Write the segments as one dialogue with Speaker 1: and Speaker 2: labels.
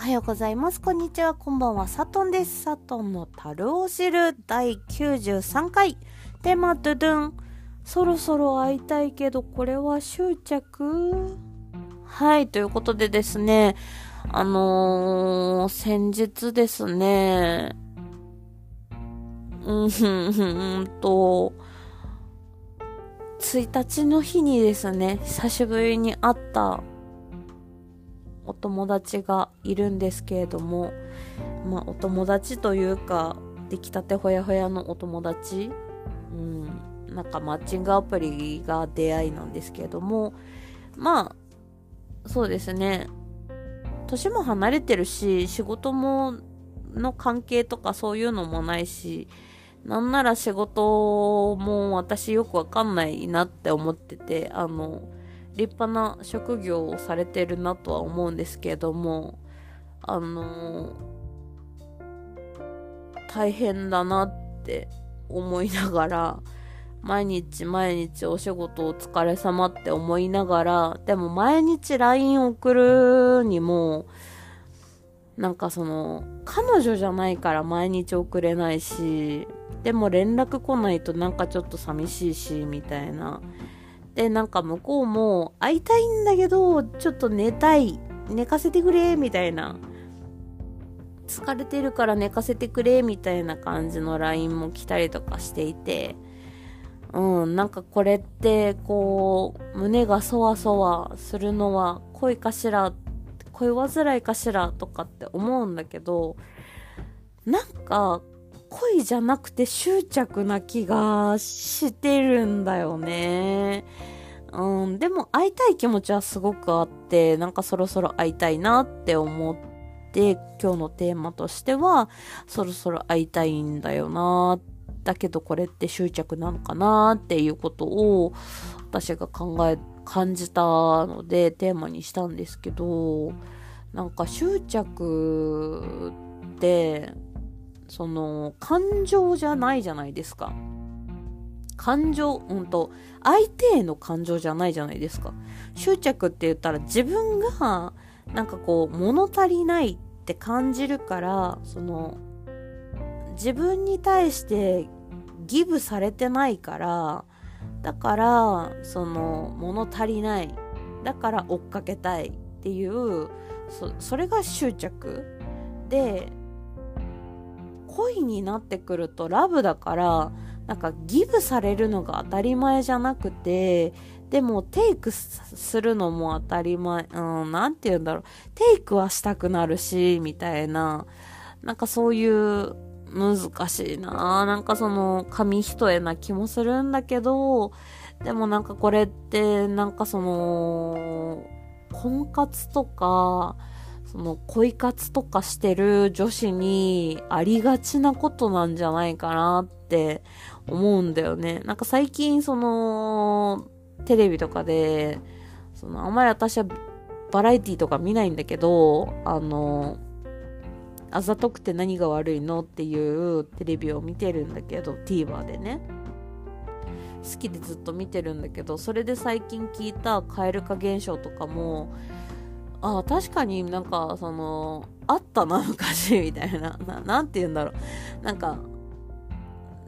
Speaker 1: はようございます。こんにちは。こんばんは。サトンです。サトンの樽を知る第93回。テーマドゥドゥン。そろそろ会いたいけど、これは執着？はい。ということでですね。あのー、先日ですね。うん、ふん、ふんと、1日の日にですね、久しぶりに会ったお友達がいるんですけれども、まあ、お友達というか、出来たてほやほやのお友達、うん、なんかマッチングアプリが出会いなんですけれども、まあ、そうですね、年も離れてるし、仕事も、の関係とかそういうのもないし、なんなら仕事も私よくわかんないなって思ってて、あの、立派な職業をされてるなとは思うんですけれども、あの大変だなって思いながら、毎日毎日お仕事お疲れ様って思いながら、でも毎日 LINE 送るにも、なんかその、彼女じゃないから毎日送れないし、でも連絡来ないとなんかちょっと寂しいし、みたいな。で、なんか向こうも会いたいんだけど、ちょっと寝たい。寝かせてくれ、みたいな。疲れてるから寝かせてくれ、みたいな感じの LINE も来たりとかしていて、うん、なんかこれって、こう、胸がそわそわするのは恋かしら、恋煩いかしらとかって思うんだけど、なんか、恋じゃなくて執着な気がしてるんだよね。うん、でも会いたい気持ちはすごくあって、なんかそろそろ会いたいなって思って、今日のテーマとしては、そろそろ会いたいんだよなだけどこれって執着なのかなっていうことを私が考え、感じたのでテーマにしたんですけど、なんか執着って、その、感情じゃないじゃないですか。感情、うんと、相手への感情じゃないじゃないですか。執着って言ったら自分が、なんかこう、物足りないって感じるから、その、自分に対してギブされてないから、だから、その、物足りない。だから追っかけたいっていう、そそれが執着で、恋になってくるとラブだから、なんかギブされるのが当たり前じゃなくて、でもテイクするのも当たり前、うん、なんて言うんだろう。テイクはしたくなるし、みたいな、なんかそういう難しいななんかその紙一重な気もするんだけど、でもなんかこれってなんかその、婚活とか、その恋活とかしてる女子にありがちなことなんじゃないかなって思うんだよね。なんか最近そのテレビとかで、そのあんまり私はバラエティとか見ないんだけど、あの、あざとくて何が悪いのっていうテレビを見てるんだけど、TVer でね。好きでずっと見てるんだけど、それで最近聞いた蛙化現象とかも、ああ確かになんか、その、あったな、昔、みたいな。な、なんて言うんだろう。なんか、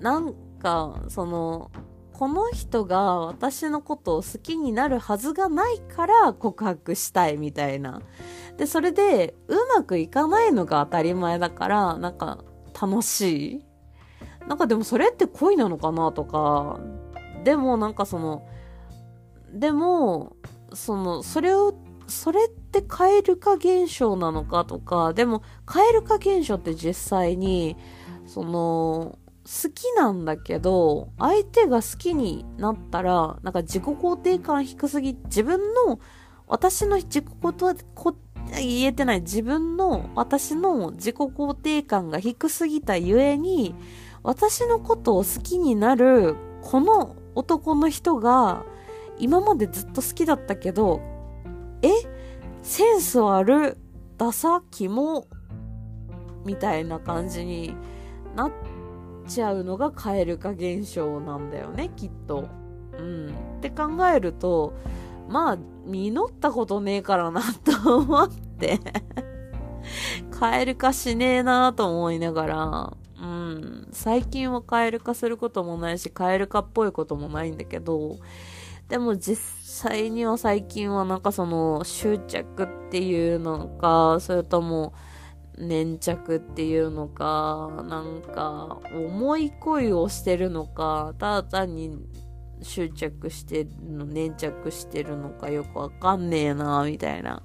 Speaker 1: なんか、その、この人が私のことを好きになるはずがないから告白したいみたいな。で、それでうまくいかないのが当たり前だから、なんか楽しいなんかでもそれって恋なのかなとか、でもなんかその、でも、その、それをそれって蛙化現象なのかとか、でも、蛙化現象って実際に、その、好きなんだけど、相手が好きになったら、なんか自己肯定感低すぎ、自分の、私の自己肯定、言えてない自分の、私の自己肯定感が低すぎたゆえに、私のことを好きになる、この男の人が、今までずっと好きだったけど、え？センス悪ダサキモみたいな感じになっちゃうのが蛙化現象なんだよね、きっと。うん。って考えると、まあ、実ったことねえからなと思って。蛙化しねえなと思いながら、うん、最近は蛙化することもないし、蛙化っぽいこともないんだけど、でも実際には最近はなんかその執着っていうのか、それとも粘着っていうのか、なんか重い恋をしてるのか、ただ単に執着してるの、粘着してるのかよくわかんねえな、みたいな。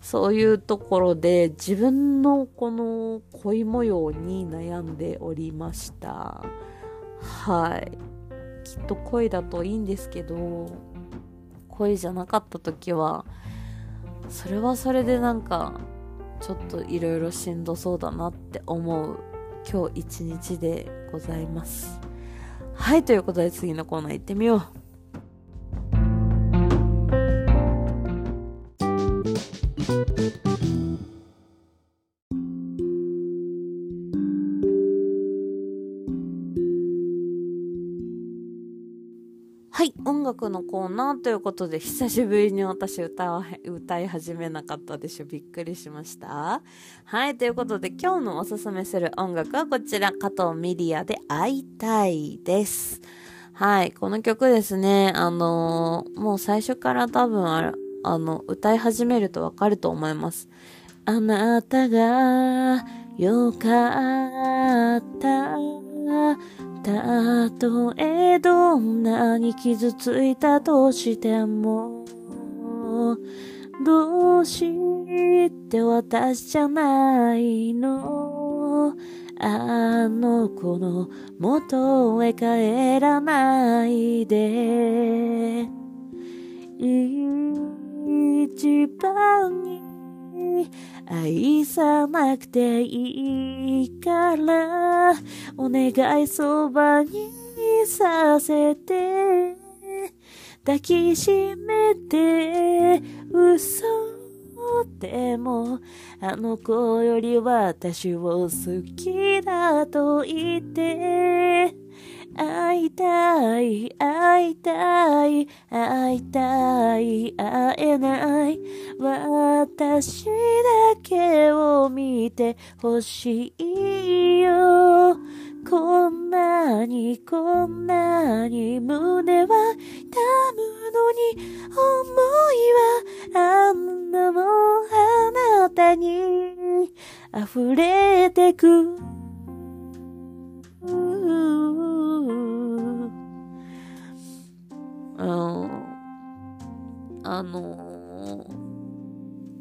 Speaker 1: そういうところで自分のこの恋模様に悩んでおりました。はい。きっと恋だといいんですけど、恋じゃなかった時は、それはそれでなんか、ちょっといろいろしんどそうだなって思う今日一日でございます。はい、ということで次のコーナー行ってみよう。のコーナーということで、久しぶりに私歌歌い始めなかったでしょ。びっくりしました。はい、ということで今日のおすすめする音楽はこちら、加藤ミリアで会いたいです。はい、この曲ですね、あのー、もう最初から多分ああの、歌い始めるとわかると思います。あなたがよかったたとえどんなに傷ついたとしてもどうして私じゃないの？あの子の元へ帰らないで。一番に愛さなくていいからお願いそばにさせて抱きしめて嘘でもあの子より私を好きだと言って会いたい、会いたい、会いたい、会えない。私だけを見てほしいよ。こんなに、こんなに胸は痛むのに、思いはあんなもんあなたに溢れてく。あの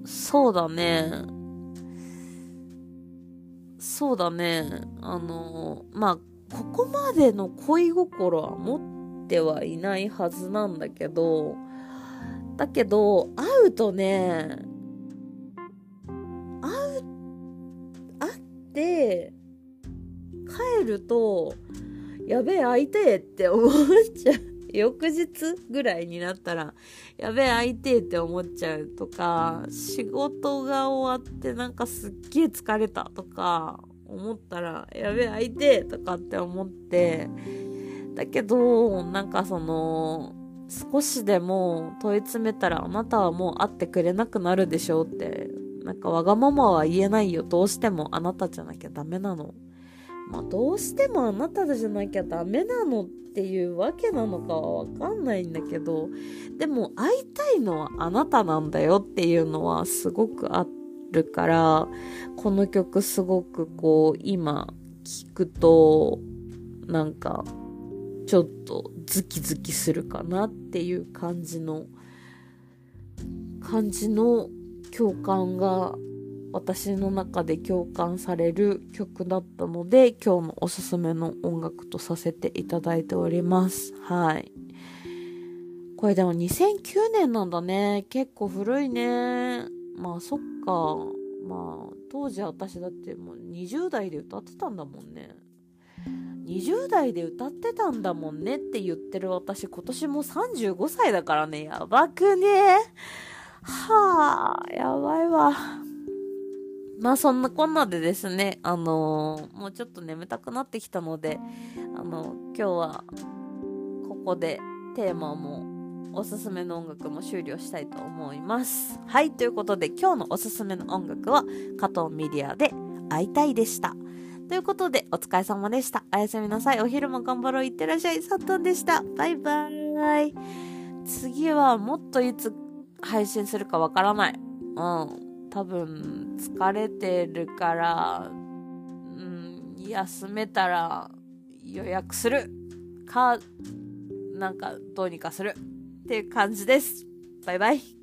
Speaker 1: ー、そうだね。そうだね。あのー、まあ、ここまでの恋心は持ってはいないはずなんだけど、だけど、会うとね、会う、会って、帰ると、やべえ、会いてえって思っちゃう。翌日ぐらいになったら、やべえ、会いてえって思っちゃうとか、仕事が終わってなんかすっげえ疲れたとか、思ったら、やべえ、会いてえとかって思って、だけど、なんかその、少しでも問い詰めたらあなたはもう会ってくれなくなるでしょうって、なんかわがままは言えないよ。どうしてもあなたじゃなきゃダメなの。まあどうしてもあなたじゃなきゃダメなのっていうわけなのかはわかんないんだけど、でも会いたいのはあなたなんだよっていうのはすごくあるから、この曲すごくこう今聴くと、なんかちょっとズキズキするかなっていう感じの、感じの共感が私の中で共感される曲だったので、今日のおすすめの音楽とさせていただいております。はい。これでも2009年なんだね。結構古いね。まあそっか。まあ当時私だってもう20代で歌ってたんだもんね。20代で歌ってたんだもんねって言ってる私今年も35歳だからね。やばくねはあ、やばいわ。まあそんなこんなでですね、あのー、もうちょっと眠たくなってきたので、あのー、今日はここでテーマもおすすめの音楽も終了したいと思います。はい、ということで今日のおすすめの音楽は加藤ミリアで会いたいでした。ということでお疲れ様でした。おやすみなさい。お昼も頑張ろう。いってらっしゃい。サットンでした。バイバーイ。次はもっといつ配信するかわからない。うん。多分疲れてるから、うん、休めたら予約するか、なんかどうにかするっていう感じです。バイバイ。